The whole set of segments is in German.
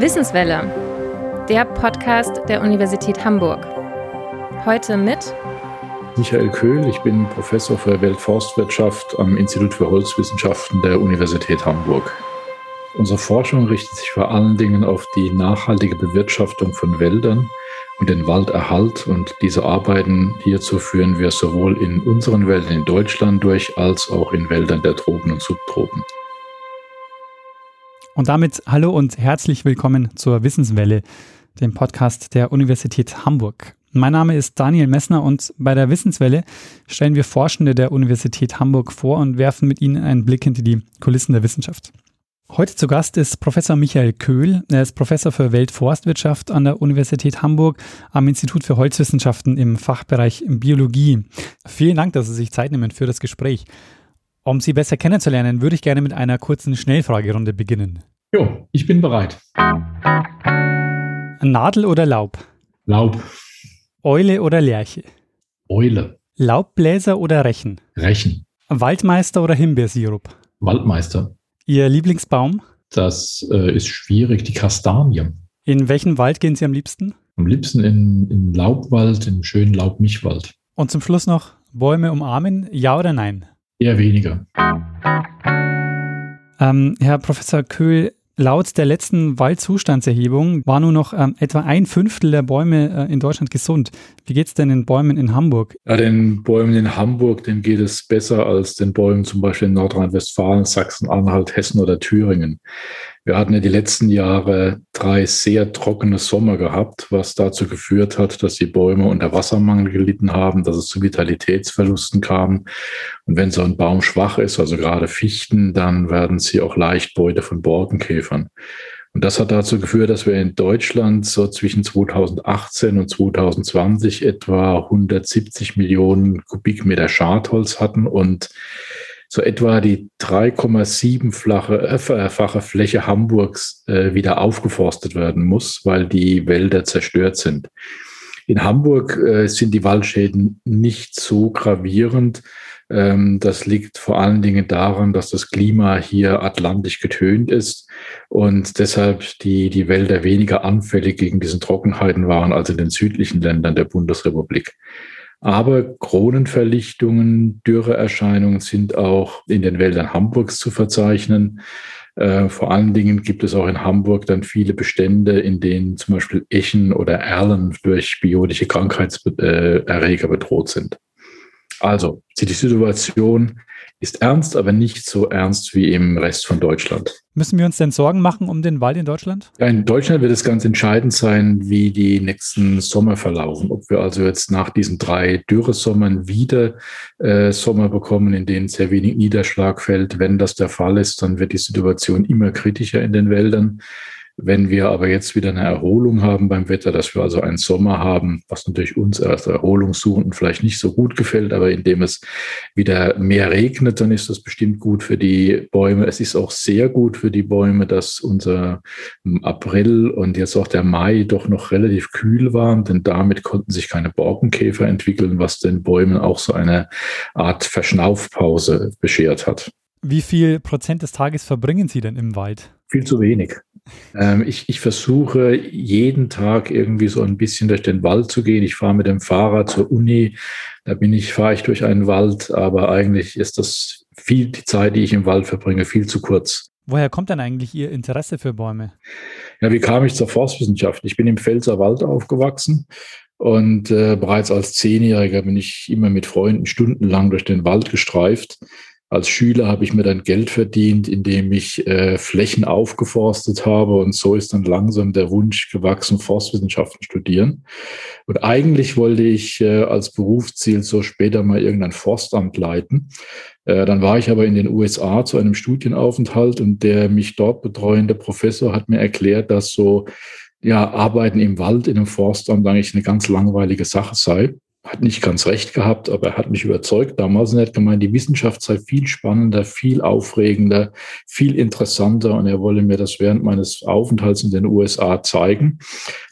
Wissenswelle, der Podcast der Universität Hamburg. Heute mit Michael Köhl, ich bin Professor für Weltforstwirtschaft am Institut für Holzwissenschaften der Universität Hamburg. Unsere Forschung richtet sich vor allen Dingen auf die nachhaltige Bewirtschaftung von Wäldern und den Walderhalt. Und diese Arbeiten hierzu führen wir sowohl in unseren Wäldern in Deutschland durch, als auch in Wäldern der Tropen und Subtropen. Und damit hallo und herzlich willkommen zur Wissenswelle, dem Podcast der Universität Hamburg. Mein Name ist Daniel Messner und bei der Wissenswelle stellen wir Forschende der Universität Hamburg vor und werfen mit ihnen einen Blick hinter die Kulissen der Wissenschaft. Heute zu Gast ist Professor Michael Köhl. Er ist Professor für Weltforstwirtschaft an der Universität Hamburg am Institut für Holzwissenschaften im Fachbereich Biologie. Vielen Dank, dass Sie sich Zeit nehmen für das Gespräch. Um Sie besser kennenzulernen, würde ich gerne mit einer kurzen Schnellfragerunde beginnen. Jo, ich bin bereit. Nadel oder Laub? Laub. Eule oder Lerche? Eule. Laubbläser oder Rechen? Rechen. Waldmeister oder Himbeersirup? Waldmeister. Ihr Lieblingsbaum? Das äh, ist schwierig, die Kastanie. In welchen Wald gehen Sie am liebsten? Am liebsten in, in Laubwald, im schönen Laubmichwald. Und zum Schluss noch Bäume umarmen, ja oder nein? Eher weniger. Ähm, Herr Professor Köhl, laut der letzten Waldzustandserhebung war nur noch ähm, etwa ein Fünftel der Bäume äh, in Deutschland gesund. Wie geht es denn den Bäumen in Hamburg? Ja, den Bäumen in Hamburg, denen geht es besser als den Bäumen zum Beispiel in Nordrhein-Westfalen, Sachsen-Anhalt, Hessen oder Thüringen. Wir hatten ja die letzten Jahre drei sehr trockene Sommer gehabt, was dazu geführt hat, dass die Bäume unter Wassermangel gelitten haben, dass es zu Vitalitätsverlusten kam. Und wenn so ein Baum schwach ist, also gerade Fichten, dann werden sie auch leicht Beute von Borkenkäfern. Und das hat dazu geführt, dass wir in Deutschland so zwischen 2018 und 2020 etwa 170 Millionen Kubikmeter Schadholz hatten und so etwa die 3,7-fache äh, Fläche Hamburgs äh, wieder aufgeforstet werden muss, weil die Wälder zerstört sind. In Hamburg äh, sind die Waldschäden nicht so gravierend. Ähm, das liegt vor allen Dingen daran, dass das Klima hier atlantisch getönt ist und deshalb die, die Wälder weniger anfällig gegen diesen Trockenheiten waren als in den südlichen Ländern der Bundesrepublik. Aber Kronenverlichtungen, Dürreerscheinungen sind auch in den Wäldern Hamburgs zu verzeichnen. Äh, vor allen Dingen gibt es auch in Hamburg dann viele Bestände, in denen zum Beispiel Echen oder Erlen durch biotische Krankheitserreger bedroht sind. Also, die Situation ist ernst, aber nicht so ernst wie im Rest von Deutschland. Müssen wir uns denn Sorgen machen um den Wald in Deutschland? Ja, in Deutschland wird es ganz entscheidend sein, wie die nächsten Sommer verlaufen. Ob wir also jetzt nach diesen drei Dürresommern wieder äh, Sommer bekommen, in denen sehr wenig Niederschlag fällt. Wenn das der Fall ist, dann wird die Situation immer kritischer in den Wäldern. Wenn wir aber jetzt wieder eine Erholung haben beim Wetter, dass wir also einen Sommer haben, was natürlich uns als Erholungssuchenden vielleicht nicht so gut gefällt, aber indem es wieder mehr regnet, dann ist das bestimmt gut für die Bäume. Es ist auch sehr gut für die Bäume, dass unser April und jetzt auch der Mai doch noch relativ kühl waren, denn damit konnten sich keine Borkenkäfer entwickeln, was den Bäumen auch so eine Art Verschnaufpause beschert hat. Wie viel Prozent des Tages verbringen Sie denn im Wald? Viel zu wenig. Ähm, ich, ich versuche jeden Tag irgendwie so ein bisschen durch den Wald zu gehen. Ich fahre mit dem Fahrrad zur Uni, da bin ich, fahre ich durch einen Wald, aber eigentlich ist das viel, die Zeit, die ich im Wald verbringe, viel zu kurz. Woher kommt denn eigentlich Ihr Interesse für Bäume? Ja, wie kam ich zur Forstwissenschaft? Ich bin im Pfälzer Wald aufgewachsen und äh, bereits als Zehnjähriger bin ich immer mit Freunden stundenlang durch den Wald gestreift als Schüler habe ich mir dann Geld verdient, indem ich äh, Flächen aufgeforstet habe. Und so ist dann langsam der Wunsch gewachsen, Forstwissenschaften studieren. Und eigentlich wollte ich äh, als Berufsziel so später mal irgendein Forstamt leiten. Äh, dann war ich aber in den USA zu einem Studienaufenthalt und der mich dort betreuende Professor hat mir erklärt, dass so ja, Arbeiten im Wald in einem Forstamt eigentlich eine ganz langweilige Sache sei hat nicht ganz recht gehabt, aber er hat mich überzeugt damals und er hat gemeint, die Wissenschaft sei viel spannender, viel aufregender, viel interessanter und er wolle mir das während meines Aufenthalts in den USA zeigen,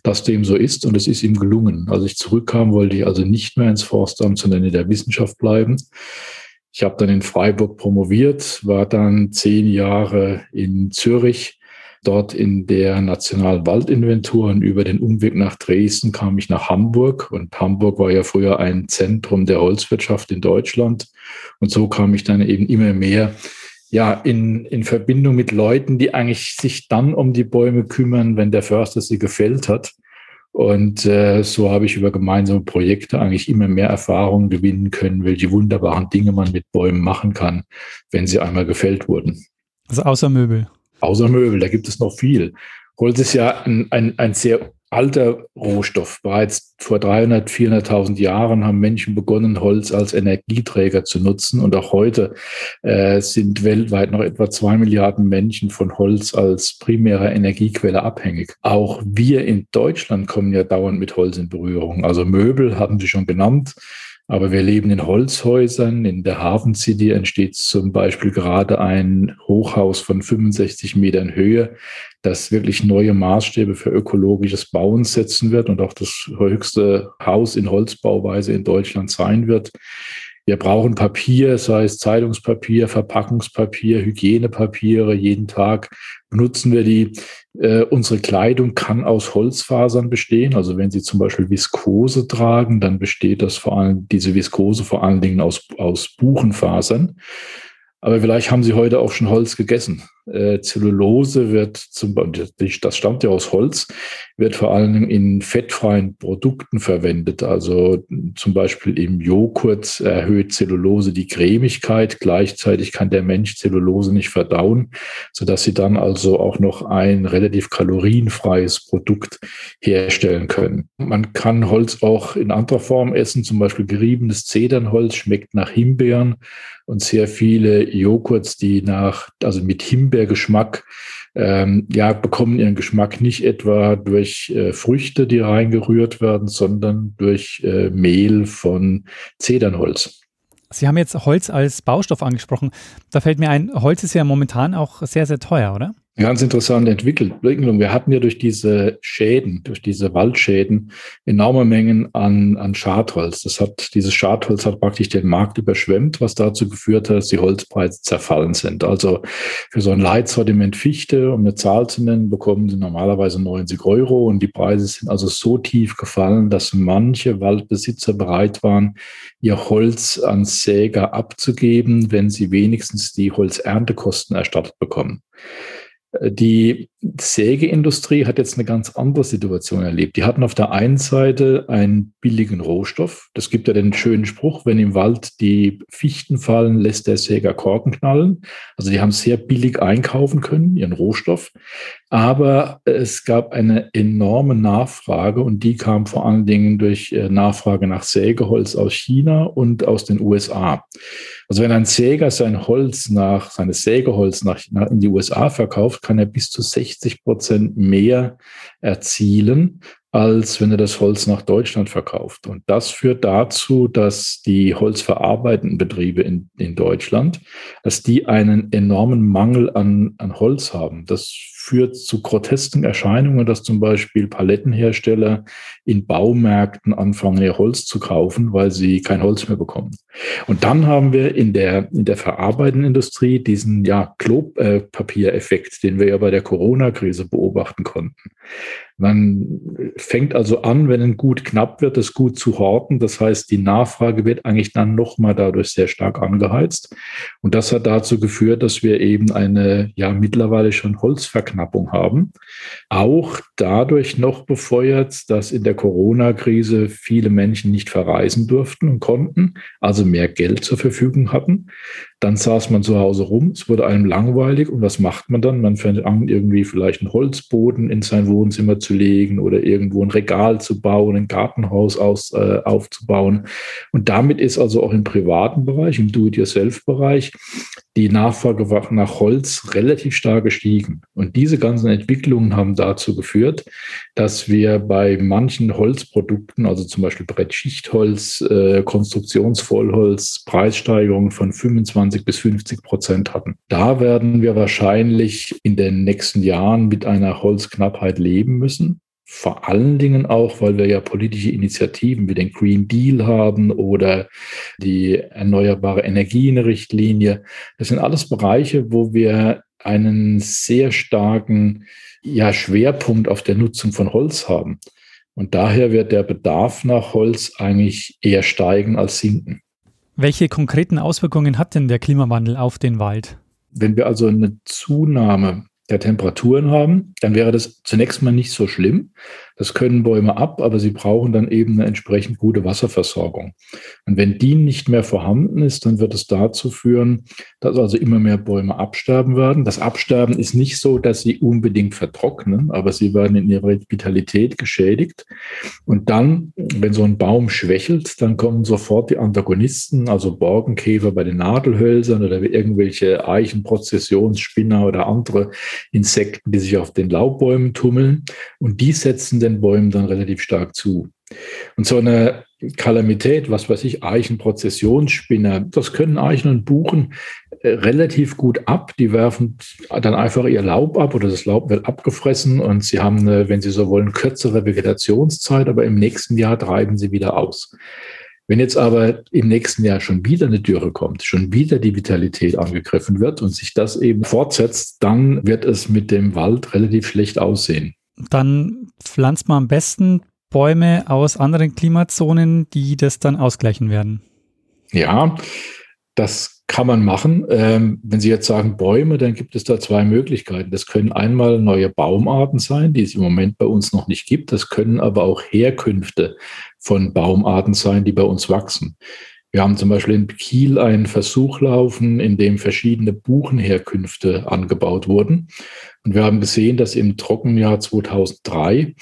dass dem so ist und es ist ihm gelungen. Als ich zurückkam, wollte ich also nicht mehr ins Forstamt, sondern in der Wissenschaft bleiben. Ich habe dann in Freiburg promoviert, war dann zehn Jahre in Zürich, dort in der Nationalen Waldinventur und über den Umweg nach Dresden kam ich nach Hamburg und Hamburg war ja früher ein Zentrum der Holzwirtschaft in Deutschland und so kam ich dann eben immer mehr ja, in, in Verbindung mit Leuten, die eigentlich sich dann um die Bäume kümmern, wenn der Förster sie gefällt hat. Und äh, so habe ich über gemeinsame Projekte eigentlich immer mehr Erfahrungen gewinnen können, welche wunderbaren Dinge man mit Bäumen machen kann, wenn sie einmal gefällt wurden. Also außer Möbel. Außer Möbel, da gibt es noch viel. Holz ist ja ein, ein, ein sehr alter Rohstoff. Bereits vor 300, 400.000 Jahren haben Menschen begonnen, Holz als Energieträger zu nutzen. Und auch heute äh, sind weltweit noch etwa zwei Milliarden Menschen von Holz als primärer Energiequelle abhängig. Auch wir in Deutschland kommen ja dauernd mit Holz in Berührung. Also Möbel haben Sie schon genannt. Aber wir leben in Holzhäusern. In der Hafen City entsteht zum Beispiel gerade ein Hochhaus von 65 Metern Höhe, das wirklich neue Maßstäbe für ökologisches Bauen setzen wird und auch das höchste Haus in Holzbauweise in Deutschland sein wird. Wir brauchen Papier, sei es Zeitungspapier, Verpackungspapier, Hygienepapiere. Jeden Tag benutzen wir die. Äh, unsere Kleidung kann aus Holzfasern bestehen. Also wenn Sie zum Beispiel Viskose tragen, dann besteht das vor allem, diese Viskose vor allen Dingen aus, aus Buchenfasern. Aber vielleicht haben Sie heute auch schon Holz gegessen. Äh, Zellulose wird zum das stammt ja aus Holz, wird vor allem in fettfreien Produkten verwendet. Also zum Beispiel im Joghurt erhöht Zellulose die Cremigkeit. Gleichzeitig kann der Mensch Zellulose nicht verdauen, sodass sie dann also auch noch ein relativ kalorienfreies Produkt herstellen können. Man kann Holz auch in anderer Form essen, zum Beispiel geriebenes Zedernholz schmeckt nach Himbeeren und sehr viele Joghurts, die nach, also mit Himbeergeschmack, ähm, ja, bekommen ihren Geschmack nicht etwa durch äh, Früchte, die reingerührt werden, sondern durch äh, Mehl von Zedernholz. Sie haben jetzt Holz als Baustoff angesprochen. Da fällt mir ein, Holz ist ja momentan auch sehr, sehr teuer, oder? Eine ganz interessante Entwicklung. Wir hatten ja durch diese Schäden, durch diese Waldschäden enorme Mengen an, an Schadholz. Das hat, dieses Schadholz hat praktisch den Markt überschwemmt, was dazu geführt hat, dass die Holzpreise zerfallen sind. Also für so ein Leitsortiment Fichte, um eine Zahl zu nennen, bekommen sie normalerweise 90 Euro und die Preise sind also so tief gefallen, dass manche Waldbesitzer bereit waren, ihr Holz an Säger abzugeben, wenn sie wenigstens die Holzerntekosten erstattet bekommen. Die Sägeindustrie hat jetzt eine ganz andere Situation erlebt. Die hatten auf der einen Seite einen billigen Rohstoff. Das gibt ja den schönen Spruch, wenn im Wald die Fichten fallen, lässt der Säger Korken knallen. Also die haben sehr billig einkaufen können, ihren Rohstoff. Aber es gab eine enorme Nachfrage und die kam vor allen Dingen durch äh, Nachfrage nach Sägeholz aus China und aus den USA. Also wenn ein Säger sein Holz nach, seines Sägeholz nach, nach in die USA verkauft, kann er bis zu 60 Prozent mehr erzielen, als wenn er das Holz nach Deutschland verkauft. Und das führt dazu, dass die holzverarbeitenden Betriebe in, in Deutschland, dass die einen enormen Mangel an, an Holz haben. Das führt zu grotesken Erscheinungen, dass zum Beispiel Palettenhersteller in Baumärkten anfangen, ihr Holz zu kaufen, weil sie kein Holz mehr bekommen. Und dann haben wir in der, in der verarbeitenden Industrie diesen ja, Klopapiereffekt, den wir ja bei der Corona-Krise beobachten konnten. Man fängt also an, wenn ein Gut knapp wird, das Gut zu horten. Das heißt, die Nachfrage wird eigentlich dann nochmal dadurch sehr stark angeheizt. Und das hat dazu geführt, dass wir eben eine ja mittlerweile schon Holzverknappung haben. Auch dadurch noch befeuert, dass in der Corona-Krise viele Menschen nicht verreisen durften und konnten, also mehr Geld zur Verfügung hatten. Dann saß man zu Hause rum, es wurde einem langweilig und was macht man dann? Man fängt an, irgendwie vielleicht einen Holzboden in sein Wohnzimmer zu legen oder irgendwo ein Regal zu bauen, ein Gartenhaus aus, äh, aufzubauen. Und damit ist also auch im privaten Bereich, im Do-it-yourself-Bereich, die Nachfrage nach Holz relativ stark gestiegen. Und diese ganzen Entwicklungen haben dazu geführt, dass wir bei manchen Holzprodukten, also zum Beispiel Brettschichtholz, äh, Konstruktionsvollholz, Preissteigerungen von 25 bis 50 Prozent hatten. Da werden wir wahrscheinlich in den nächsten Jahren mit einer Holzknappheit leben müssen. vor allen Dingen auch, weil wir ja politische Initiativen wie den Green Deal haben oder die erneuerbare Energienrichtlinie. Das sind alles Bereiche, wo wir einen sehr starken ja, Schwerpunkt auf der Nutzung von Holz haben. Und daher wird der Bedarf nach Holz eigentlich eher steigen als sinken. Welche konkreten Auswirkungen hat denn der Klimawandel auf den Wald? Wenn wir also eine Zunahme der Temperaturen haben, dann wäre das zunächst mal nicht so schlimm. Das können Bäume ab, aber sie brauchen dann eben eine entsprechend gute Wasserversorgung. Und wenn die nicht mehr vorhanden ist, dann wird es dazu führen, dass also immer mehr Bäume absterben werden. Das Absterben ist nicht so, dass sie unbedingt vertrocknen, aber sie werden in ihrer Vitalität geschädigt. Und dann, wenn so ein Baum schwächelt, dann kommen sofort die Antagonisten, also Borkenkäfer bei den Nadelhölzern oder irgendwelche Eichenprozessionsspinner oder andere Insekten, die sich auf den Laubbäumen tummeln. Und die setzen den Bäumen dann relativ stark zu. Und so eine Kalamität, was weiß ich, Eichenprozessionsspinner, das können Eichen und Buchen äh, relativ gut ab. Die werfen dann einfach ihr Laub ab oder das Laub wird abgefressen und sie haben, eine, wenn sie so wollen, kürzere Vegetationszeit, aber im nächsten Jahr treiben sie wieder aus. Wenn jetzt aber im nächsten Jahr schon wieder eine Dürre kommt, schon wieder die Vitalität angegriffen wird und sich das eben fortsetzt, dann wird es mit dem Wald relativ schlecht aussehen dann pflanzt man am besten Bäume aus anderen Klimazonen, die das dann ausgleichen werden. Ja, das kann man machen. Ähm, wenn Sie jetzt sagen Bäume, dann gibt es da zwei Möglichkeiten. Das können einmal neue Baumarten sein, die es im Moment bei uns noch nicht gibt. Das können aber auch Herkünfte von Baumarten sein, die bei uns wachsen. Wir haben zum Beispiel in Kiel einen Versuch laufen, in dem verschiedene Buchenherkünfte angebaut wurden. Und wir haben gesehen, dass im Trockenjahr 2003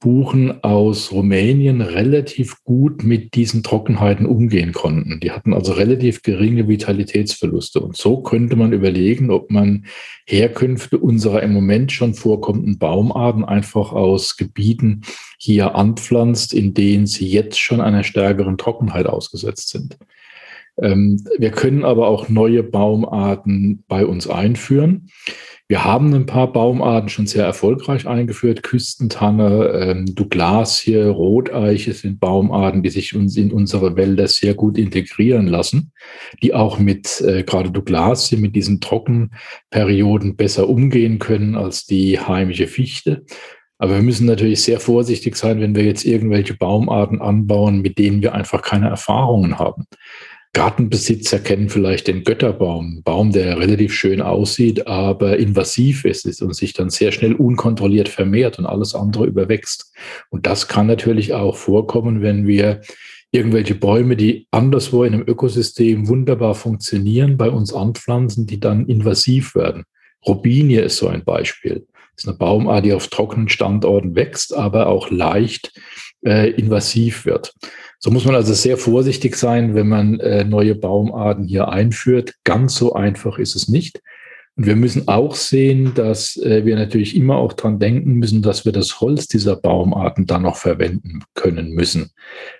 Buchen aus Rumänien relativ gut mit diesen Trockenheiten umgehen konnten. Die hatten also relativ geringe Vitalitätsverluste. Und so könnte man überlegen, ob man Herkünfte unserer im Moment schon vorkommenden Baumarten einfach aus Gebieten hier anpflanzt, in denen sie jetzt schon einer stärkeren Trockenheit ausgesetzt sind. Ähm, wir können aber auch neue Baumarten bei uns einführen. Wir haben ein paar Baumarten schon sehr erfolgreich eingeführt. Küstentanne, ähm, Douglasie, Roteiche sind Baumarten, die sich uns in unsere Wälder sehr gut integrieren lassen, die auch mit äh, gerade Douglasie mit diesen Trockenperioden besser umgehen können als die heimische Fichte. Aber wir müssen natürlich sehr vorsichtig sein, wenn wir jetzt irgendwelche Baumarten anbauen, mit denen wir einfach keine Erfahrungen haben. Gartenbesitzer kennen vielleicht den Götterbaum, Baum, der relativ schön aussieht, aber invasiv ist und sich dann sehr schnell unkontrolliert vermehrt und alles andere überwächst. Und das kann natürlich auch vorkommen, wenn wir irgendwelche Bäume, die anderswo in einem Ökosystem wunderbar funktionieren, bei uns anpflanzen, die dann invasiv werden. Robinie ist so ein Beispiel. Das ist eine Baumart, die auf trockenen Standorten wächst, aber auch leicht äh, invasiv wird. So muss man also sehr vorsichtig sein, wenn man äh, neue Baumarten hier einführt. Ganz so einfach ist es nicht. Und wir müssen auch sehen, dass äh, wir natürlich immer auch dran denken müssen, dass wir das Holz dieser Baumarten dann noch verwenden können müssen.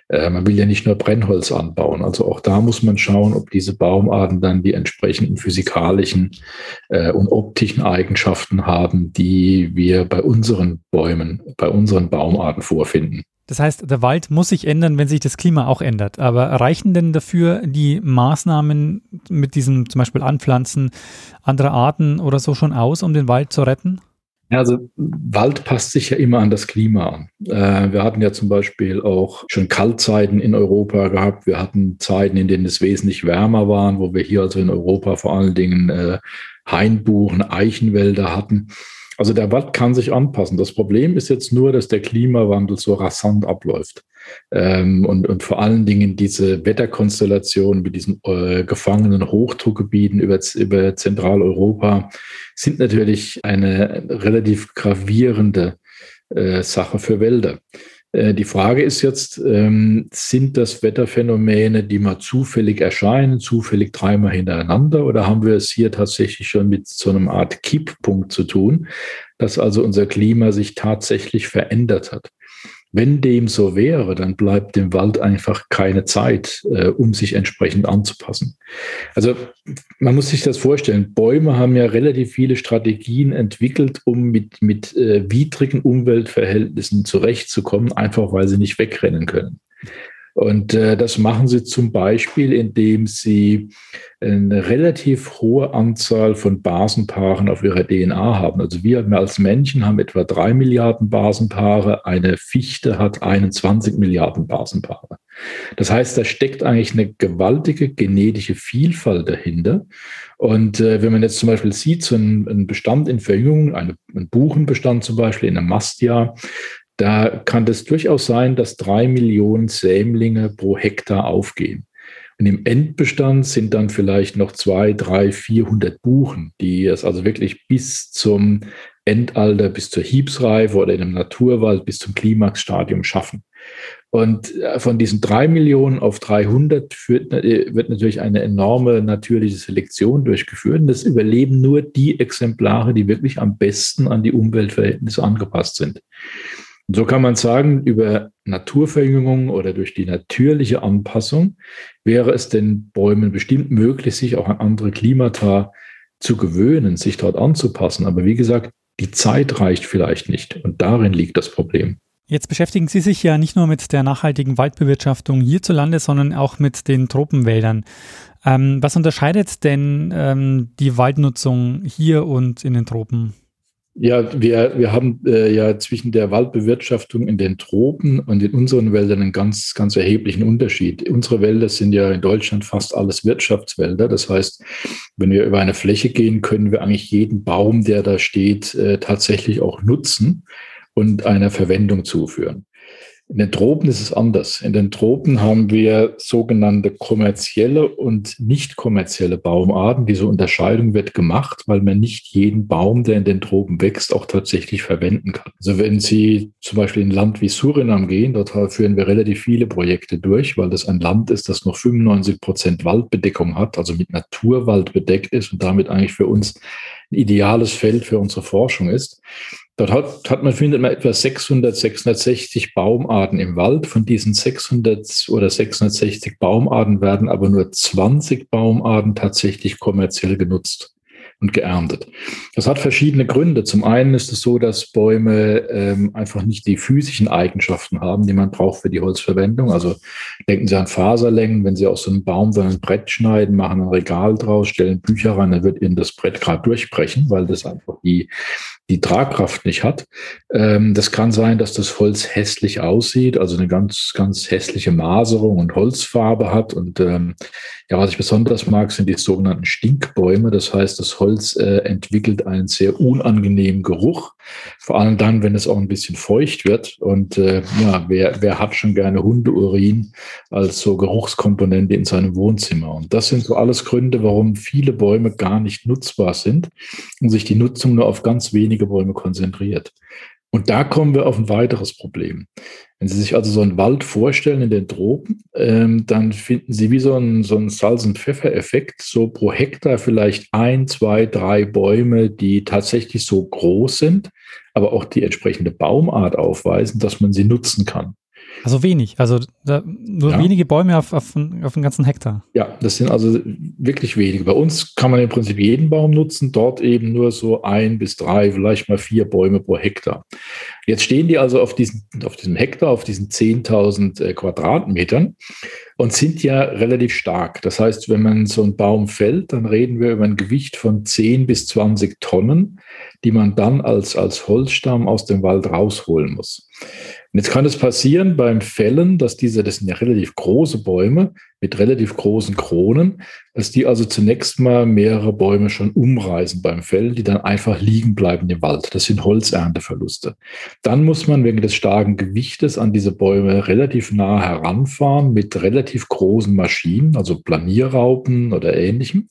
Äh, man will ja nicht nur Brennholz anbauen. Also auch da muss man schauen, ob diese Baumarten dann die entsprechenden physikalischen äh, und optischen Eigenschaften haben, die wir bei unseren Bäumen, bei unseren Baumarten vorfinden. Das heißt, der Wald muss sich ändern, wenn sich das Klima auch ändert. Aber reichen denn dafür die Maßnahmen mit diesem zum Beispiel Anpflanzen anderer Arten oder so schon aus, um den Wald zu retten? Ja, also Wald passt sich ja immer an das Klima an. Äh, wir hatten ja zum Beispiel auch schon Kaltzeiten in Europa gehabt. Wir hatten Zeiten, in denen es wesentlich wärmer waren, wo wir hier also in Europa vor allen Dingen äh, Hainbuchen, Eichenwälder hatten. Also der Watt kann sich anpassen. Das Problem ist jetzt nur, dass der Klimawandel so rasant abläuft. Ähm, und, und vor allen Dingen diese Wetterkonstellationen mit diesen äh, gefangenen Hochdruckgebieten über, über Zentraleuropa sind natürlich eine relativ gravierende äh, Sache für Wälder. Äh, die Frage ist jetzt, ähm, sind das Wetterphänomene, die mal zufällig erscheinen, zufällig dreimal hintereinander, oder haben wir es hier tatsächlich schon mit so einer Art Kipppunkt zu tun, dass also unser Klima sich tatsächlich verändert hat? Wenn dem so wäre, dann bleibt dem Wald einfach keine Zeit, äh, um sich entsprechend anzupassen. Also man muss sich das vorstellen. Bäume haben ja relativ viele Strategien entwickelt, um mit, mit äh, widrigen Umweltverhältnissen zurechtzukommen, einfach weil sie nicht wegrennen können. Und äh, das machen sie zum Beispiel, indem sie eine relativ hohe Anzahl von Basenpaaren auf ihrer DNA haben. Also wir als Männchen haben etwa drei Milliarden Basenpaare, eine Fichte hat 21 Milliarden Basenpaare. Das heißt, da steckt eigentlich eine gewaltige genetische Vielfalt dahinter. Und äh, wenn man jetzt zum Beispiel sieht, so ein, ein Bestand in Verjüngung, eine, ein Buchenbestand zum Beispiel in einem Mastjahr, da kann es durchaus sein, dass drei Millionen Sämlinge pro Hektar aufgehen. Und im Endbestand sind dann vielleicht noch zwei, drei, vierhundert Buchen, die es also wirklich bis zum Endalter, bis zur Hiebsreife oder in einem Naturwald bis zum Klimaxstadium schaffen. Und äh, von diesen drei Millionen auf 300 führt, äh, wird natürlich eine enorme natürliche Selektion durchgeführt. Und das überleben nur die Exemplare, die wirklich am besten an die Umweltverhältnisse angepasst sind. Und so kann man sagen, über Naturverjüngung oder durch die natürliche Anpassung wäre es den Bäumen bestimmt möglich, sich auch an andere Klimata zu gewöhnen, sich dort anzupassen. Aber wie gesagt, die Zeit reicht vielleicht nicht. Und darin liegt das Problem. Jetzt beschäftigen Sie sich ja nicht nur mit der nachhaltigen Waldbewirtschaftung hierzulande, sondern auch mit den Tropenwäldern. Ähm, was unterscheidet denn ähm, die Waldnutzung hier und in den Tropen? Ja, wir, wir haben äh, ja zwischen der Waldbewirtschaftung in den Tropen und in unseren Wäldern einen ganz, ganz erheblichen Unterschied. Unsere Wälder sind ja in Deutschland fast alles Wirtschaftswälder. Das heißt, wenn wir über eine Fläche gehen, können wir eigentlich jeden Baum, der da steht, äh, tatsächlich auch nutzen und einer Verwendung zuführen. In den Tropen ist es anders. In den Tropen haben wir sogenannte kommerzielle und nicht kommerzielle Baumarten. Diese Unterscheidung wird gemacht, weil man nicht jeden Baum, der in den Tropen wächst, auch tatsächlich verwenden kann. Also wenn Sie zum Beispiel in ein Land wie Surinam gehen, dort führen wir relativ viele Projekte durch, weil das ein Land ist, das noch 95 Prozent Waldbedeckung hat, also mit Naturwald bedeckt ist und damit eigentlich für uns ein ideales Feld für unsere Forschung ist. Dort hat, hat man, findet man etwa 600, 660 Baumarten im Wald. Von diesen 600 oder 660 Baumarten werden aber nur 20 Baumarten tatsächlich kommerziell genutzt und geerntet. Das hat verschiedene Gründe. Zum einen ist es so, dass Bäume ähm, einfach nicht die physischen Eigenschaften haben, die man braucht für die Holzverwendung. Also denken Sie an Faserlängen. Wenn Sie aus so einem Baum ein Brett schneiden, machen ein Regal draus, stellen Bücher rein, dann wird Ihnen das Brett gerade durchbrechen, weil das einfach die, die Tragkraft nicht hat. Ähm, das kann sein, dass das Holz hässlich aussieht, also eine ganz, ganz hässliche Maserung und Holzfarbe hat. Und ähm, ja, was ich besonders mag, sind die sogenannten Stinkbäume. Das heißt, das Holz Holz äh, entwickelt einen sehr unangenehmen Geruch. Vor allem dann, wenn es auch ein bisschen feucht wird. Und äh, ja, wer, wer hat schon gerne Hundeurin als so Geruchskomponente in seinem Wohnzimmer? Und das sind so alles Gründe, warum viele Bäume gar nicht nutzbar sind und sich die Nutzung nur auf ganz wenige Bäume konzentriert. Und da kommen wir auf ein weiteres Problem. Wenn Sie sich also so einen Wald vorstellen in den Tropen, ähm, dann finden Sie wie so einen, so einen Salz- und Pfeffereffekt, so pro Hektar vielleicht ein, zwei, drei Bäume, die tatsächlich so groß sind, aber auch die entsprechende Baumart aufweisen, dass man sie nutzen kann. Also wenig, also nur ja. wenige Bäume auf, auf, auf einen ganzen Hektar. Ja, das sind also wirklich wenige. Bei uns kann man im Prinzip jeden Baum nutzen, dort eben nur so ein bis drei, vielleicht mal vier Bäume pro Hektar. Jetzt stehen die also auf, diesen, auf diesem Hektar, auf diesen 10.000 äh, Quadratmetern und sind ja relativ stark. Das heißt, wenn man so einen Baum fällt, dann reden wir über ein Gewicht von 10 bis 20 Tonnen, die man dann als, als Holzstamm aus dem Wald rausholen muss. Und jetzt kann es passieren beim Fällen, dass diese, das sind ja relativ große Bäume mit relativ großen Kronen, dass die also zunächst mal mehrere Bäume schon umreißen beim Fällen, die dann einfach liegen bleiben im Wald. Das sind Holzernteverluste. Dann muss man wegen des starken Gewichtes an diese Bäume relativ nah heranfahren mit relativ großen Maschinen, also Planierraupen oder ähnlichem,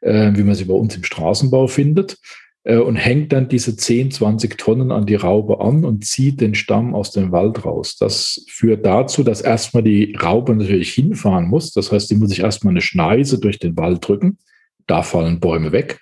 äh, wie man sie bei uns im Straßenbau findet. Äh, und hängt dann diese 10, 20 Tonnen an die Raube an und zieht den Stamm aus dem Wald raus. Das führt dazu, dass erstmal die Raube natürlich hinfahren muss. Das heißt, die muss sich erstmal eine Schneise durch den Wald drücken, da fallen Bäume weg.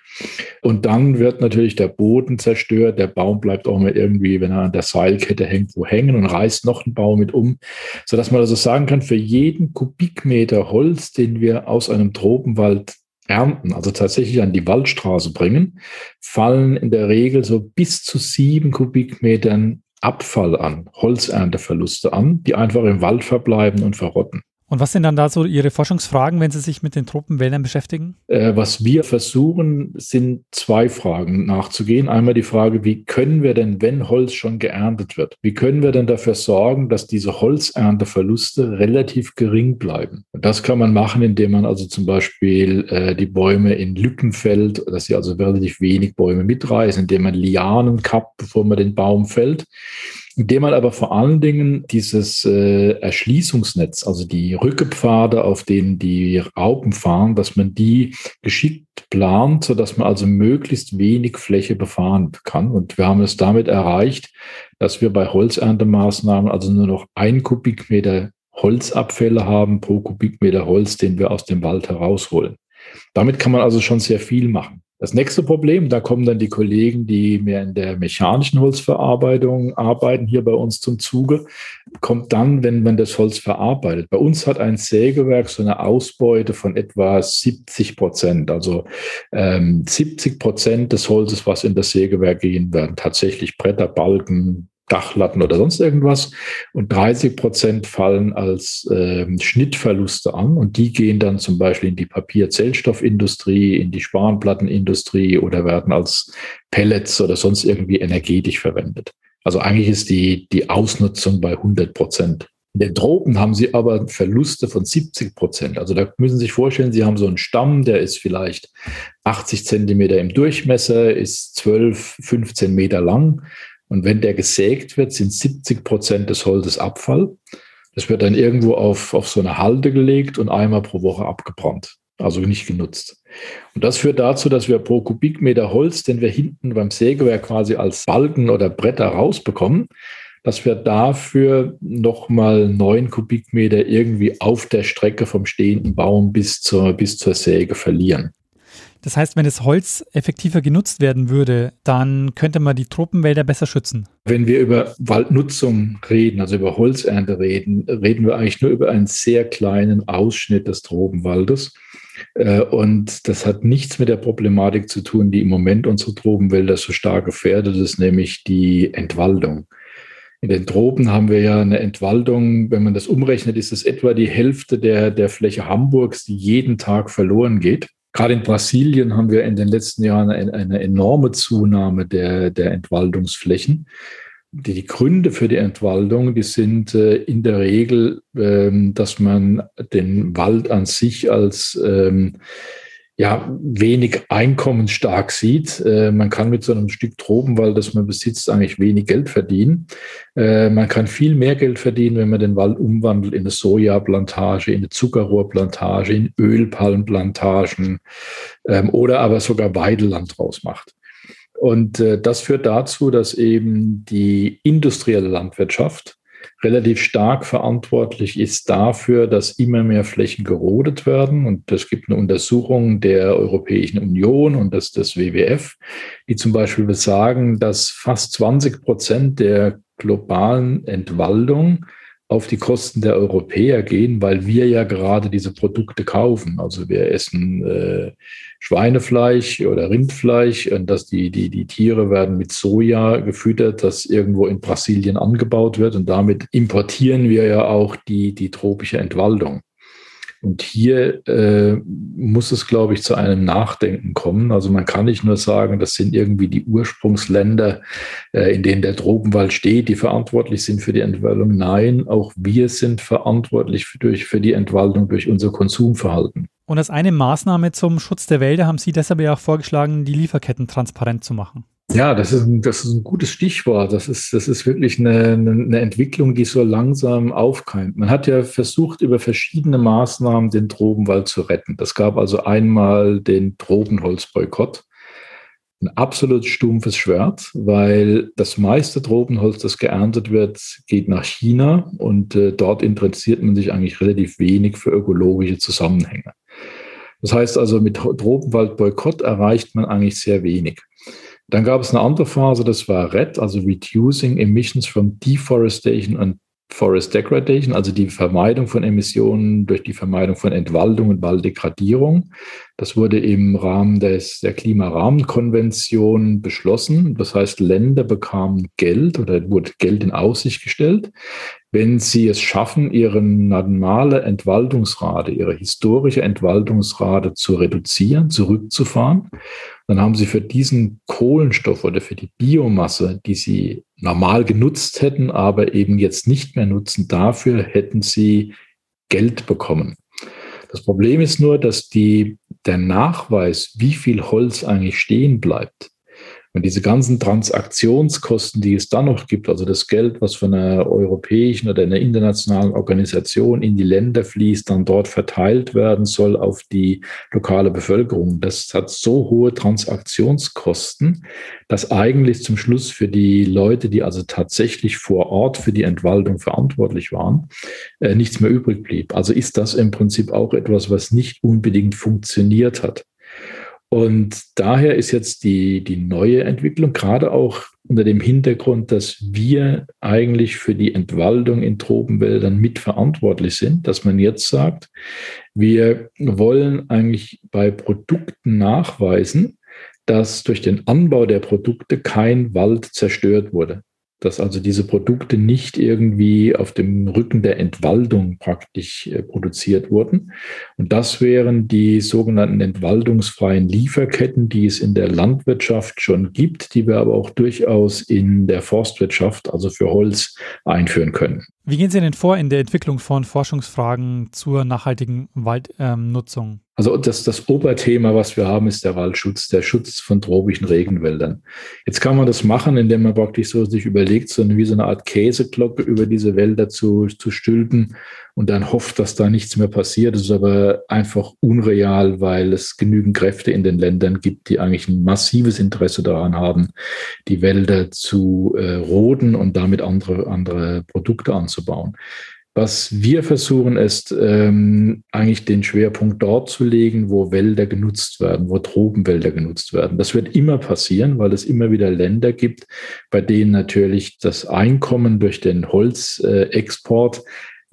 Und dann wird natürlich der Boden zerstört. Der Baum bleibt auch mal irgendwie, wenn er an der Seilkette hängt, wo hängen und reißt noch einen Baum mit um, sodass man also sagen kann, für jeden Kubikmeter Holz, den wir aus einem Tropenwald ernten, also tatsächlich an die Waldstraße bringen, fallen in der Regel so bis zu sieben Kubikmetern Abfall an, Holzernteverluste an, die einfach im Wald verbleiben und verrotten. Und was sind dann da so Ihre Forschungsfragen, wenn Sie sich mit den Tropenwäldern beschäftigen? Äh, was wir versuchen, sind zwei Fragen nachzugehen. Einmal die Frage, wie können wir denn, wenn Holz schon geerntet wird, wie können wir denn dafür sorgen, dass diese Holzernteverluste relativ gering bleiben? Und das kann man machen, indem man also zum Beispiel äh, die Bäume in Lücken fällt, dass sie also relativ wenig Bäume mitreißen, indem man Lianen kappt, bevor man den Baum fällt indem man aber vor allen Dingen dieses äh, Erschließungsnetz, also die Rückepfade, auf denen die Raupen fahren, dass man die geschickt plant, sodass man also möglichst wenig Fläche befahren kann. Und wir haben es damit erreicht, dass wir bei Holzerntemaßnahmen also nur noch ein Kubikmeter Holzabfälle haben pro Kubikmeter Holz, den wir aus dem Wald herausholen. Damit kann man also schon sehr viel machen. Das nächste Problem, da kommen dann die Kollegen, die mehr in der mechanischen Holzverarbeitung arbeiten, hier bei uns zum Zuge, kommt dann, wenn man das Holz verarbeitet. Bei uns hat ein Sägewerk so eine Ausbeute von etwa 70 Prozent. Also ähm, 70 Prozent des Holzes, was in das Sägewerk gehen, werden tatsächlich Bretter, Balken, Dachlatten oder sonst irgendwas. Und 30 Prozent fallen als äh, Schnittverluste an. Und die gehen dann zum Beispiel in die Papierzellstoffindustrie, in die Spanplattenindustrie oder werden als Pellets oder sonst irgendwie energetisch verwendet. Also eigentlich ist die, die Ausnutzung bei 100 Prozent. In den Tropen haben sie aber Verluste von 70 Prozent. Also da müssen Sie sich vorstellen, Sie haben so einen Stamm, der ist vielleicht 80 Zentimeter im Durchmesser, ist 12, 15 Meter lang und wenn der gesägt wird, sind 70 Prozent des Holzes Abfall. Das wird dann irgendwo auf, auf so eine Halde gelegt und einmal pro Woche abgebrannt, also nicht genutzt. Und das führt dazu, dass wir pro Kubikmeter Holz, den wir hinten beim Sägewerk quasi als Balken oder Bretter rausbekommen, dass wir dafür nochmal neun Kubikmeter irgendwie auf der Strecke vom stehenden Baum bis zur, bis zur Säge verlieren. Das heißt, wenn das Holz effektiver genutzt werden würde, dann könnte man die Tropenwälder besser schützen. Wenn wir über Waldnutzung reden, also über Holzernte reden, reden wir eigentlich nur über einen sehr kleinen Ausschnitt des Tropenwaldes. Äh, und das hat nichts mit der Problematik zu tun, die im Moment unsere Tropenwälder so stark gefährdet ist, nämlich die Entwaldung. In den Tropen haben wir ja eine Entwaldung, wenn man das umrechnet, ist es etwa die Hälfte der, der Fläche Hamburgs, die jeden Tag verloren geht. Gerade in Brasilien haben wir in den letzten Jahren eine, eine enorme Zunahme der, der Entwaldungsflächen. Die, die, Gründe für die Entwaldung, die sind äh, in der Regel, ähm, dass man den Wald an sich als ähm, ja, wenig einkommensstark sieht. Äh, man kann mit so einem Stück Tropenwald, das man besitzt, eigentlich wenig Geld verdienen. Äh, man kann viel mehr Geld verdienen, wenn man den Wald umwandelt in eine Sojaplantage, in eine Zuckerrohrplantage, in Ölpalmenplantagen ähm, oder aber sogar Weideland draus macht. Und äh, das führt dazu, dass eben die industrielle Landwirtschaft relativ stark verantwortlich ist dafür, dass immer mehr Flächen gerodet werden. Und es gibt eine Untersuchung der Europäischen Union und des, des WWF, die zum Beispiel besagen, dass fast 20 Prozent der globalen Entwaldung auf die Kosten der Europäer gehen, weil wir ja gerade diese Produkte kaufen. Also wir essen äh, Schweinefleisch oder Rindfleisch und dass die, die, die Tiere werden mit Soja gefüttert, das irgendwo in Brasilien angebaut wird und damit importieren wir ja auch die, die tropische Entwaldung. Und hier äh, muss es, glaube ich, zu einem Nachdenken kommen. Also man kann nicht nur sagen, das sind irgendwie die Ursprungsländer, äh, in denen der Tropenwald steht, die verantwortlich sind für die Entwaldung. Nein, auch wir sind verantwortlich für, durch, für die Entwaldung durch unser Konsumverhalten. Und als eine Maßnahme zum Schutz der Wälder haben Sie deshalb ja auch vorgeschlagen, die Lieferketten transparent zu machen. Ja, das ist, ein, das ist ein gutes Stichwort. Das ist, das ist wirklich eine, eine Entwicklung, die so langsam aufkeimt. Man hat ja versucht, über verschiedene Maßnahmen den Tropenwald zu retten. Das gab also einmal den Tropenholzboykott. Ein absolut stumpfes Schwert, weil das meiste Tropenholz, das geerntet wird, geht nach China und äh, dort interessiert man sich eigentlich relativ wenig für ökologische Zusammenhänge. Das heißt also, mit Tropenwaldboykott erreicht man eigentlich sehr wenig. Dann gab es eine andere Phase, das war RED, also Reducing Emissions from Deforestation and Forest Degradation, also die Vermeidung von Emissionen durch die Vermeidung von Entwaldung und Walddegradierung. Das wurde im Rahmen des, der Klimarahmenkonvention beschlossen. Das heißt, Länder bekamen Geld oder wurde Geld in Aussicht gestellt, wenn sie es schaffen, ihre normale Entwaldungsrate, ihre historische Entwaldungsrate zu reduzieren, zurückzufahren dann haben sie für diesen Kohlenstoff oder für die Biomasse, die sie normal genutzt hätten, aber eben jetzt nicht mehr nutzen, dafür hätten sie Geld bekommen. Das Problem ist nur, dass die, der Nachweis, wie viel Holz eigentlich stehen bleibt, und diese ganzen Transaktionskosten, die es dann noch gibt, also das Geld, was von einer europäischen oder einer internationalen Organisation in die Länder fließt, dann dort verteilt werden soll auf die lokale Bevölkerung, das hat so hohe Transaktionskosten, dass eigentlich zum Schluss für die Leute, die also tatsächlich vor Ort für die Entwaldung verantwortlich waren, äh, nichts mehr übrig blieb. Also ist das im Prinzip auch etwas, was nicht unbedingt funktioniert hat. Und daher ist jetzt die, die neue Entwicklung, gerade auch unter dem Hintergrund, dass wir eigentlich für die Entwaldung in Tropenwäldern mitverantwortlich sind, dass man jetzt sagt, wir wollen eigentlich bei Produkten nachweisen, dass durch den Anbau der Produkte kein Wald zerstört wurde dass also diese Produkte nicht irgendwie auf dem Rücken der Entwaldung praktisch äh, produziert wurden. Und das wären die sogenannten entwaldungsfreien Lieferketten, die es in der Landwirtschaft schon gibt, die wir aber auch durchaus in der Forstwirtschaft, also für Holz, einführen können. Wie gehen Sie denn vor in der Entwicklung von Forschungsfragen zur nachhaltigen Waldnutzung? Ähm, also das, das Oberthema, was wir haben, ist der Waldschutz, der Schutz von tropischen Regenwäldern. Jetzt kann man das machen, indem man praktisch so sich überlegt, so wie so eine Art Käseglocke über diese Wälder zu, zu stülpen und dann hofft, dass da nichts mehr passiert. Das ist aber einfach unreal, weil es genügend Kräfte in den Ländern gibt, die eigentlich ein massives Interesse daran haben, die Wälder zu äh, roden und damit andere, andere Produkte anzubauen. Was wir versuchen, ist ähm, eigentlich den Schwerpunkt dort zu legen, wo Wälder genutzt werden, wo Tropenwälder genutzt werden. Das wird immer passieren, weil es immer wieder Länder gibt, bei denen natürlich das Einkommen durch den Holzexport äh,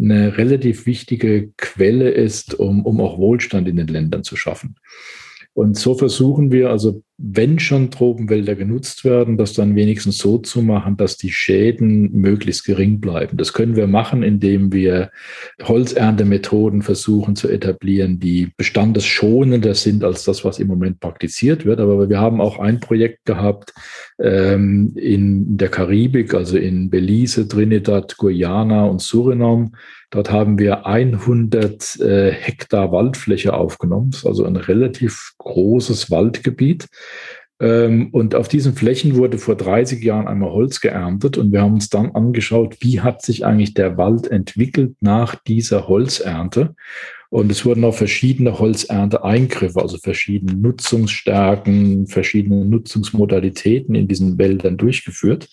eine relativ wichtige Quelle ist, um, um auch Wohlstand in den Ländern zu schaffen. Und so versuchen wir also, wenn schon Tropenwälder genutzt werden, das dann wenigstens so zu machen, dass die Schäden möglichst gering bleiben. Das können wir machen, indem wir Holzerntemethoden versuchen zu etablieren, die bestandesschonender sind als das, was im Moment praktiziert wird. Aber wir haben auch ein Projekt gehabt ähm, in der Karibik, also in Belize, Trinidad, Guyana und Suriname Dort haben wir 100 äh, Hektar Waldfläche aufgenommen, also ein relativ großes Waldgebiet. Ähm, und auf diesen Flächen wurde vor 30 Jahren einmal Holz geerntet und wir haben uns dann angeschaut, wie hat sich eigentlich der Wald entwickelt nach dieser Holzernte. Und es wurden auch verschiedene Holzernteeingriffe, also verschiedene Nutzungsstärken, verschiedene Nutzungsmodalitäten in diesen Wäldern durchgeführt.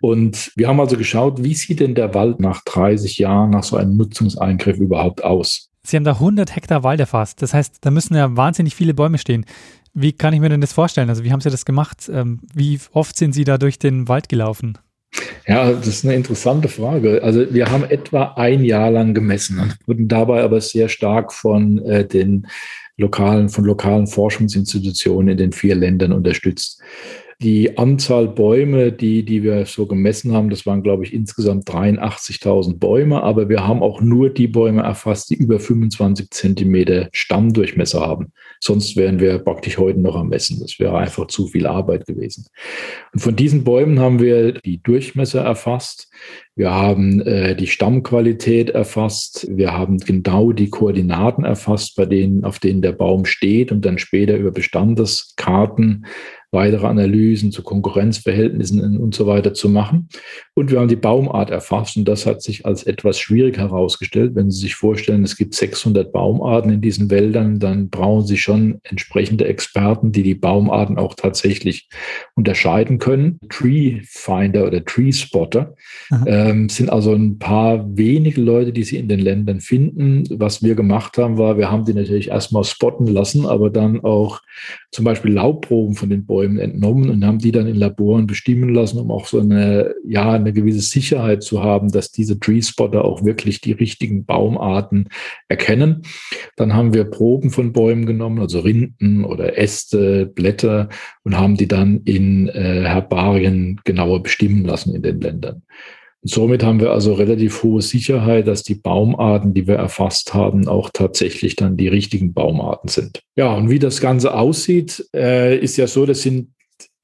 Und wir haben also geschaut, wie sieht denn der Wald nach 30 Jahren, nach so einem Nutzungseingriff überhaupt aus? Sie haben da 100 Hektar Wald erfasst. Das heißt, da müssen ja wahnsinnig viele Bäume stehen. Wie kann ich mir denn das vorstellen? Also wie haben Sie das gemacht? Ähm, wie oft sind Sie da durch den Wald gelaufen? Ja, das ist eine interessante Frage. Also wir haben etwa ein Jahr lang gemessen und wurden dabei aber sehr stark von äh, den lokalen, von lokalen Forschungsinstitutionen in den vier Ländern unterstützt. Die Anzahl Bäume, die, die wir so gemessen haben, das waren, glaube ich, insgesamt 83.000 Bäume, aber wir haben auch nur die Bäume erfasst, die über 25 Zentimeter Stammdurchmesser haben. Sonst wären wir praktisch heute noch am Messen. Das wäre einfach zu viel Arbeit gewesen. Und von diesen Bäumen haben wir die Durchmesser erfasst. Wir haben äh, die Stammqualität erfasst. Wir haben genau die Koordinaten erfasst, bei denen, auf denen der Baum steht und dann später über Bestandeskarten weitere Analysen zu Konkurrenzverhältnissen und so weiter zu machen. Und wir haben die Baumart erfasst und das hat sich als etwas schwierig herausgestellt. Wenn Sie sich vorstellen, es gibt 600 Baumarten in diesen Wäldern, dann brauchen Sie schon entsprechende Experten, die die Baumarten auch tatsächlich unterscheiden können. Tree Finder oder Tree Spotter ähm, sind also ein paar wenige Leute, die Sie in den Ländern finden. Was wir gemacht haben, war, wir haben die natürlich erstmal spotten lassen, aber dann auch zum Beispiel Laubproben von den Bäumen entnommen und haben die dann in Laboren bestimmen lassen, um auch so eine, ja, eine gewisse Sicherheit zu haben, dass diese Tree Spotter auch wirklich die richtigen Baumarten erkennen. Dann haben wir Proben von Bäumen genommen, also Rinden oder Äste, Blätter und haben die dann in äh, Herbarien genauer bestimmen lassen in den Ländern. Und somit haben wir also relativ hohe Sicherheit, dass die Baumarten, die wir erfasst haben, auch tatsächlich dann die richtigen Baumarten sind. Ja, und wie das Ganze aussieht, äh, ist ja so, das sind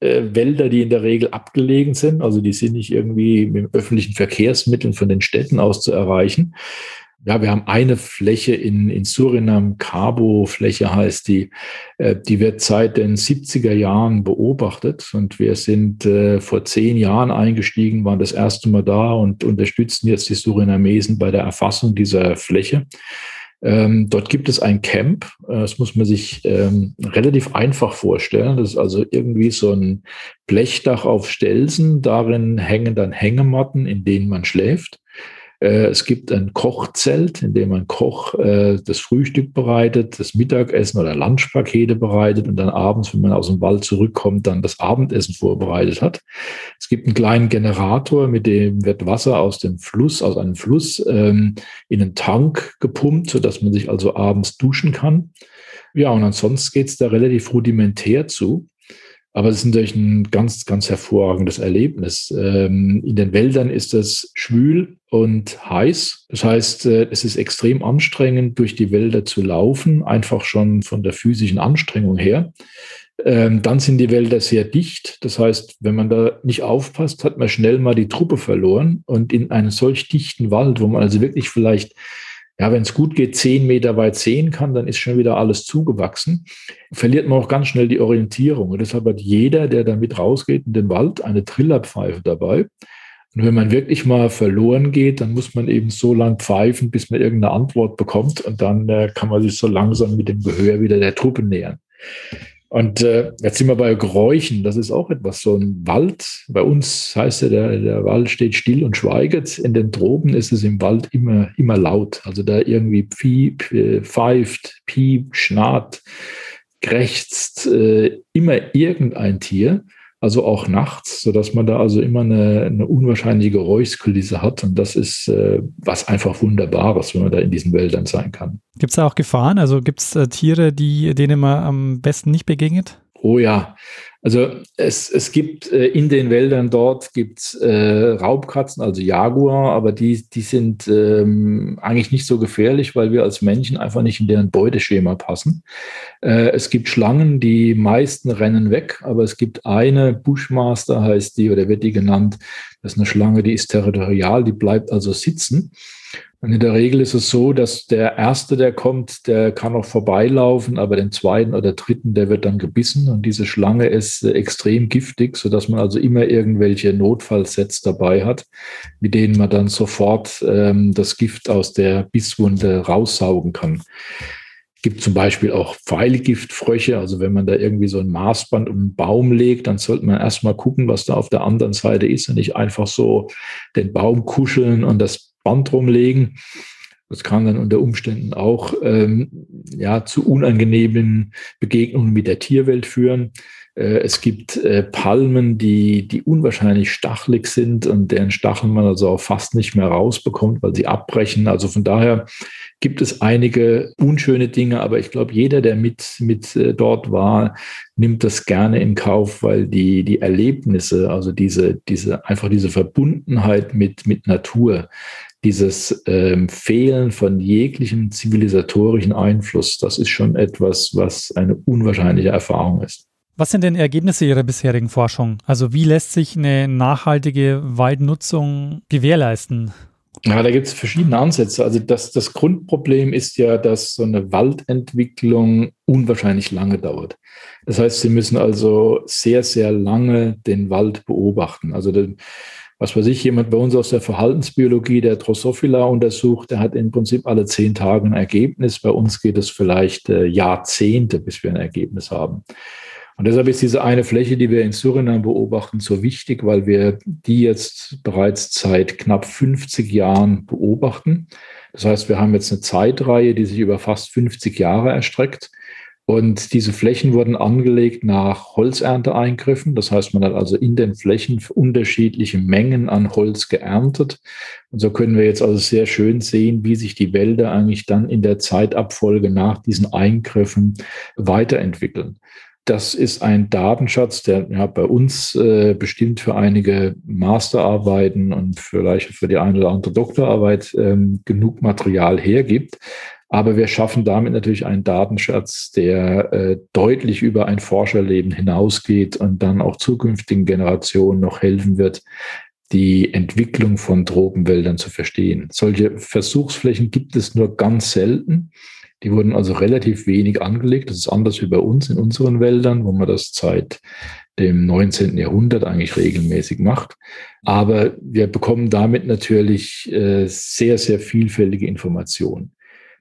äh, Wälder, die in der Regel abgelegen sind. Also die sind nicht irgendwie mit öffentlichen Verkehrsmitteln von den Städten aus zu erreichen ja, wir haben eine Fläche in, in Surinam, Cabo-Fläche heißt die, äh, die wird seit den 70er Jahren beobachtet und wir sind äh, vor zehn Jahren eingestiegen, waren das erste Mal da und unterstützen jetzt die Surinamesen bei der Erfassung dieser Fläche. Ähm, dort gibt es ein Camp, äh, das muss man sich ähm, relativ einfach vorstellen. Das ist also irgendwie so ein Blechdach auf Stelzen. Darin hängen dann Hängematten, in denen man schläft. Äh, es gibt ein Kochzelt, in dem ein Koch äh, das Frühstück bereitet, das Mittagessen oder Lunchpakete bereitet und dann abends, wenn man aus dem Wald zurückkommt, dann das Abendessen vorbereitet hat. Es gibt einen kleinen Generator, mit dem wird Wasser aus dem Fluss, aus einem Fluss ähm, in einen Tank gepumpt, sodass man sich also abends duschen kann. Ja, und ansonsten geht es da relativ rudimentär zu. Aber es ist natürlich ein ganz, ganz hervorragendes Erlebnis. Ähm, in den Wäldern ist es schwül und heiß. Das heißt, äh, es ist extrem anstrengend, durch die Wälder zu laufen, einfach schon von der physischen Anstrengung her. Ähm, dann sind die Wälder sehr dicht. Das heißt, wenn man da nicht aufpasst, hat man schnell mal die Truppe verloren. Und in einem solch dichten Wald, wo man also wirklich vielleicht ja, wenn es gut geht, zehn Meter weit sehen kann, dann ist schon wieder alles zugewachsen. Verliert man auch ganz schnell die Orientierung. Und deshalb hat jeder, der damit rausgeht in den Wald, eine Trillerpfeife dabei. Und wenn man wirklich mal verloren geht, dann muss man eben so lang pfeifen, bis man irgendeine Antwort bekommt. Und dann äh, kann man sich so langsam mit dem Gehör wieder der Truppe nähern. Und äh, jetzt sind wir bei Geräuschen. Das ist auch etwas, so ein Wald. Bei uns heißt ja, der, der Wald steht still und schweiget. In den Tropen ist es im Wald immer, immer laut. Also da irgendwie piep, äh, pfeift, piep, schnarrt, krächzt, äh, immer irgendein Tier also auch nachts, sodass man da also immer eine, eine unwahrscheinliche Geräuschkulisse hat. Und das ist äh, was einfach Wunderbares, wenn man da in diesen Wäldern sein kann. Gibt es da auch Gefahren? Also gibt es äh, Tiere, die, denen man am besten nicht begegnet? Oh ja, also es, es gibt äh, in den Wäldern dort gibt's äh, Raubkatzen, also Jaguar, aber die, die sind ähm, eigentlich nicht so gefährlich, weil wir als Menschen einfach nicht in deren Beuteschema passen. Äh, es gibt Schlangen, die meisten rennen weg, aber es gibt eine, Bushmaster heißt die oder wird die genannt, das ist eine Schlange, die ist territorial, die bleibt also sitzen. Und in der Regel ist es so, dass der Erste, der kommt, der kann auch vorbeilaufen, aber den Zweiten oder Dritten, der wird dann gebissen. Und diese Schlange ist äh, extrem giftig, sodass man also immer irgendwelche Notfallsets dabei hat, mit denen man dann sofort ähm, das Gift aus der Bisswunde raussaugen kann gibt zum Beispiel auch Pfeilgiftfröche. Also wenn man da irgendwie so ein Maßband um einen Baum legt, dann sollte man erstmal gucken, was da auf der anderen Seite ist und nicht einfach so den Baum kuscheln und das Band rumlegen. Das kann dann unter Umständen auch ähm, ja, zu unangenehmen Begegnungen mit der Tierwelt führen. Äh, es gibt äh, Palmen, die, die unwahrscheinlich stachelig sind und deren Stacheln man also auch fast nicht mehr rausbekommt, weil sie abbrechen. Also von daher gibt es einige unschöne Dinge, aber ich glaube, jeder, der mit, mit äh, dort war, nimmt das gerne in Kauf, weil die, die Erlebnisse, also diese, diese, einfach diese Verbundenheit mit, mit Natur, dieses ähm, Fehlen von jeglichem zivilisatorischen Einfluss, das ist schon etwas, was eine unwahrscheinliche Erfahrung ist. Was sind denn Ergebnisse Ihrer bisherigen Forschung? Also wie lässt sich eine nachhaltige Waldnutzung gewährleisten? Ja, da gibt es verschiedene Ansätze. Also das, das Grundproblem ist ja, dass so eine Waldentwicklung unwahrscheinlich lange dauert. Das heißt, Sie müssen also sehr, sehr lange den Wald beobachten. Also den, was weiß ich, jemand bei uns aus der Verhaltensbiologie, der Drosophila untersucht, der hat im Prinzip alle zehn Tage ein Ergebnis. Bei uns geht es vielleicht äh, Jahrzehnte, bis wir ein Ergebnis haben. Und deshalb ist diese eine Fläche, die wir in Suriname beobachten, so wichtig, weil wir die jetzt bereits seit knapp 50 Jahren beobachten. Das heißt, wir haben jetzt eine Zeitreihe, die sich über fast 50 Jahre erstreckt. Und diese Flächen wurden angelegt nach Holzernteeingriffen. Das heißt, man hat also in den Flächen unterschiedliche Mengen an Holz geerntet. Und so können wir jetzt also sehr schön sehen, wie sich die Wälder eigentlich dann in der Zeitabfolge nach diesen Eingriffen weiterentwickeln. Das ist ein Datenschatz, der ja, bei uns äh, bestimmt für einige Masterarbeiten und vielleicht für die eine oder andere Doktorarbeit ähm, genug Material hergibt. Aber wir schaffen damit natürlich einen Datenschatz, der äh, deutlich über ein Forscherleben hinausgeht und dann auch zukünftigen Generationen noch helfen wird, die Entwicklung von Tropenwäldern zu verstehen. Solche Versuchsflächen gibt es nur ganz selten. Die wurden also relativ wenig angelegt. Das ist anders wie bei uns in unseren Wäldern, wo man das seit dem 19. Jahrhundert eigentlich regelmäßig macht. Aber wir bekommen damit natürlich äh, sehr, sehr vielfältige Informationen.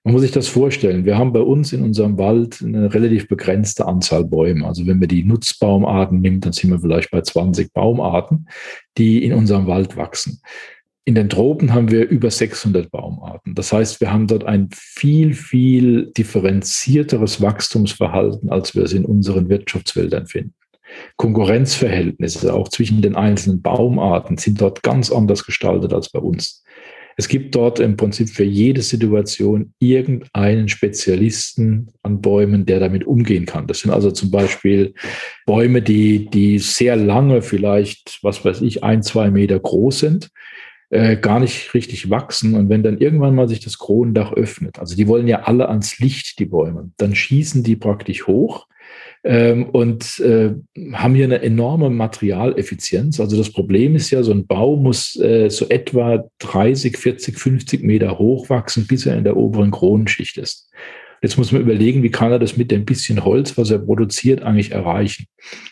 Man muss sich das vorstellen. Wir haben bei uns in unserem Wald eine relativ begrenzte Anzahl Bäume. Also wenn man die Nutzbaumarten nimmt, dann sind wir vielleicht bei 20 Baumarten, die in unserem Wald wachsen. In den Tropen haben wir über 600 Baumarten. Das heißt, wir haben dort ein viel, viel differenzierteres Wachstumsverhalten, als wir es in unseren Wirtschaftswäldern finden. Konkurrenzverhältnisse auch zwischen den einzelnen Baumarten sind dort ganz anders gestaltet als bei uns. Es gibt dort im Prinzip für jede Situation irgendeinen Spezialisten an Bäumen, der damit umgehen kann. Das sind also zum Beispiel Bäume, die, die sehr lange, vielleicht, was weiß ich, ein, zwei Meter groß sind äh, gar nicht richtig wachsen. Und wenn dann irgendwann mal sich das Kronendach öffnet, also die wollen ja alle ans Licht, die Bäume, dann schießen die praktisch hoch ähm, und äh, haben hier eine enorme Materialeffizienz. Also das Problem ist ja, so ein Baum muss äh, so etwa 30, 40, 50 Meter hoch wachsen, bis er in der oberen Kronenschicht ist. Jetzt muss man überlegen, wie kann er das mit dem bisschen Holz, was er produziert, eigentlich erreichen.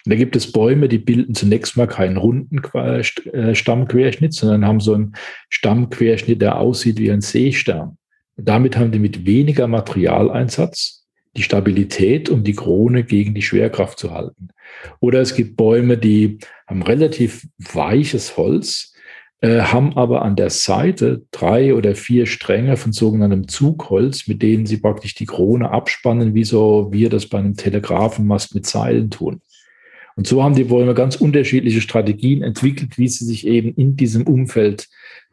Und da gibt es Bäume, die bilden zunächst mal keinen runden äh, Stammquerschnitt, sondern haben so einen Stammquerschnitt, der aussieht wie ein Seestern. Damit haben die mit weniger Materialeinsatz die Stabilität, um die Krone gegen die Schwerkraft zu halten. Oder es gibt Bäume, die haben relativ weiches Holz, äh, haben aber an der Seite drei oder vier Stränge von sogenanntem Zugholz, mit denen sie praktisch die Krone abspannen, wie so wir das bei einem Telegrafenmast mit Seilen tun. Und so haben die Bäume ganz unterschiedliche Strategien entwickelt, wie sie sich eben in diesem Umfeld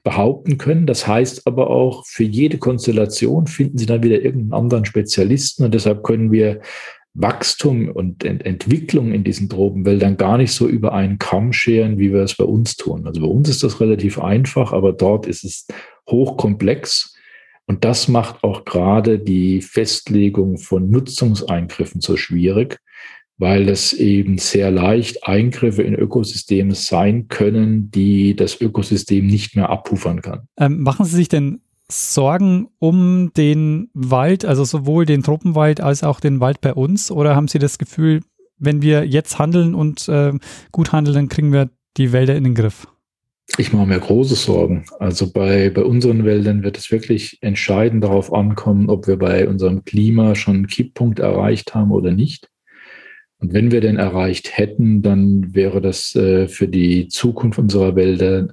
behaupten können. Das heißt aber auch, für jede Konstellation finden sie dann wieder irgendeinen anderen Spezialisten und deshalb können wir Wachstum und Ent Entwicklung in diesen Tropenwäldern gar nicht so über einen Kamm scheren, wie wir es bei uns tun. Also bei uns ist das relativ einfach, aber dort ist es hochkomplex. Und das macht auch gerade die Festlegung von Nutzungseingriffen so schwierig, weil es eben sehr leicht Eingriffe in Ökosysteme sein können, die das Ökosystem nicht mehr abpuffern kann. Ähm, machen Sie sich denn Sorgen um den Wald, also sowohl den Tropenwald als auch den Wald bei uns? Oder haben Sie das Gefühl, wenn wir jetzt handeln und äh, gut handeln, dann kriegen wir die Wälder in den Griff? Ich mache mir große Sorgen. Also bei, bei unseren Wäldern wird es wirklich entscheidend darauf ankommen, ob wir bei unserem Klima schon einen Kipppunkt erreicht haben oder nicht. Und wenn wir den erreicht hätten, dann wäre das äh, für die Zukunft unserer Wälder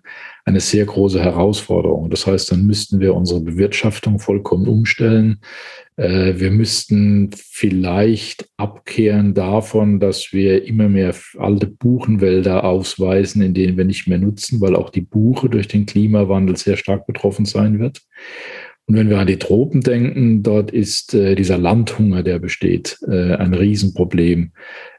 eine sehr große Herausforderung. Das heißt, dann müssten wir unsere Bewirtschaftung vollkommen umstellen. Äh, wir müssten vielleicht abkehren davon, dass wir immer mehr alte Buchenwälder ausweisen, in denen wir nicht mehr nutzen, weil auch die Buche durch den Klimawandel sehr stark betroffen sein wird. Und wenn wir an die Tropen denken, dort ist äh, dieser Landhunger, der besteht, äh, ein Riesenproblem,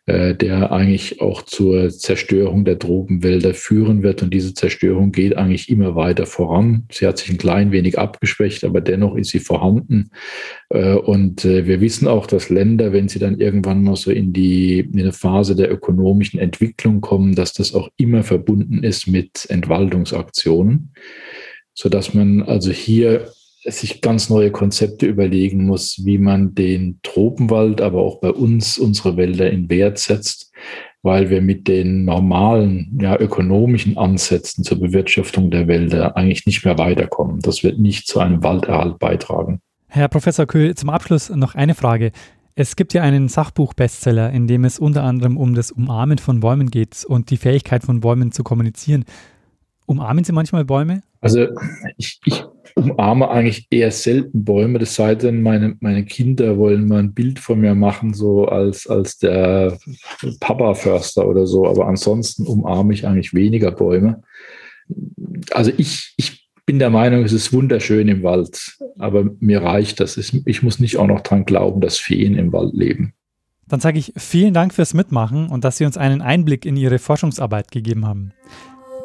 äh, der eigentlich auch zur Zerstörung der Tropenwälder führen wird. Und diese Zerstörung geht eigentlich immer weiter voran. Sie hat sich ein klein wenig abgeschwächt, aber dennoch ist sie vorhanden. Äh, und äh, wir wissen auch, dass Länder, wenn sie dann irgendwann mal so in die in eine Phase der ökonomischen Entwicklung kommen, dass das auch immer verbunden ist mit Entwaldungsaktionen. sodass man also hier sich ganz neue Konzepte überlegen muss, wie man den Tropenwald, aber auch bei uns unsere Wälder in Wert setzt, weil wir mit den normalen, ja, ökonomischen Ansätzen zur Bewirtschaftung der Wälder eigentlich nicht mehr weiterkommen. Das wird nicht zu einem Walderhalt beitragen. Herr Professor Köhl, zum Abschluss noch eine Frage. Es gibt ja einen Sachbuch-Bestseller, in dem es unter anderem um das Umarmen von Bäumen geht und die Fähigkeit von Bäumen zu kommunizieren. Umarmen Sie manchmal Bäume? Also ich, ich umarme eigentlich eher selten Bäume, das sei denn, meine, meine Kinder wollen mal ein Bild von mir machen, so als, als der Papa-Förster oder so. Aber ansonsten umarme ich eigentlich weniger Bäume. Also ich, ich bin der Meinung, es ist wunderschön im Wald, aber mir reicht das. Ich muss nicht auch noch dran glauben, dass Feen im Wald leben. Dann sage ich vielen Dank fürs Mitmachen und dass Sie uns einen Einblick in Ihre Forschungsarbeit gegeben haben.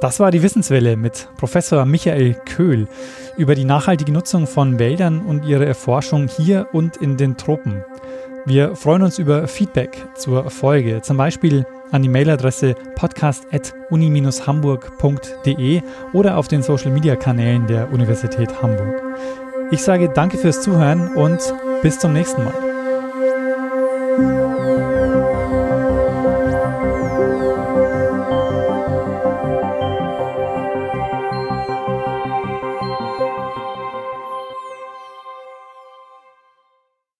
Das war die Wissenswelle mit Professor Michael Köhl über die nachhaltige Nutzung von Wäldern und ihre Erforschung hier und in den Tropen. Wir freuen uns über Feedback zur Folge, zum Beispiel an die Mailadresse podcast.uni-hamburg.de oder auf den Social-Media-Kanälen der Universität Hamburg. Ich sage danke fürs Zuhören und bis zum nächsten Mal.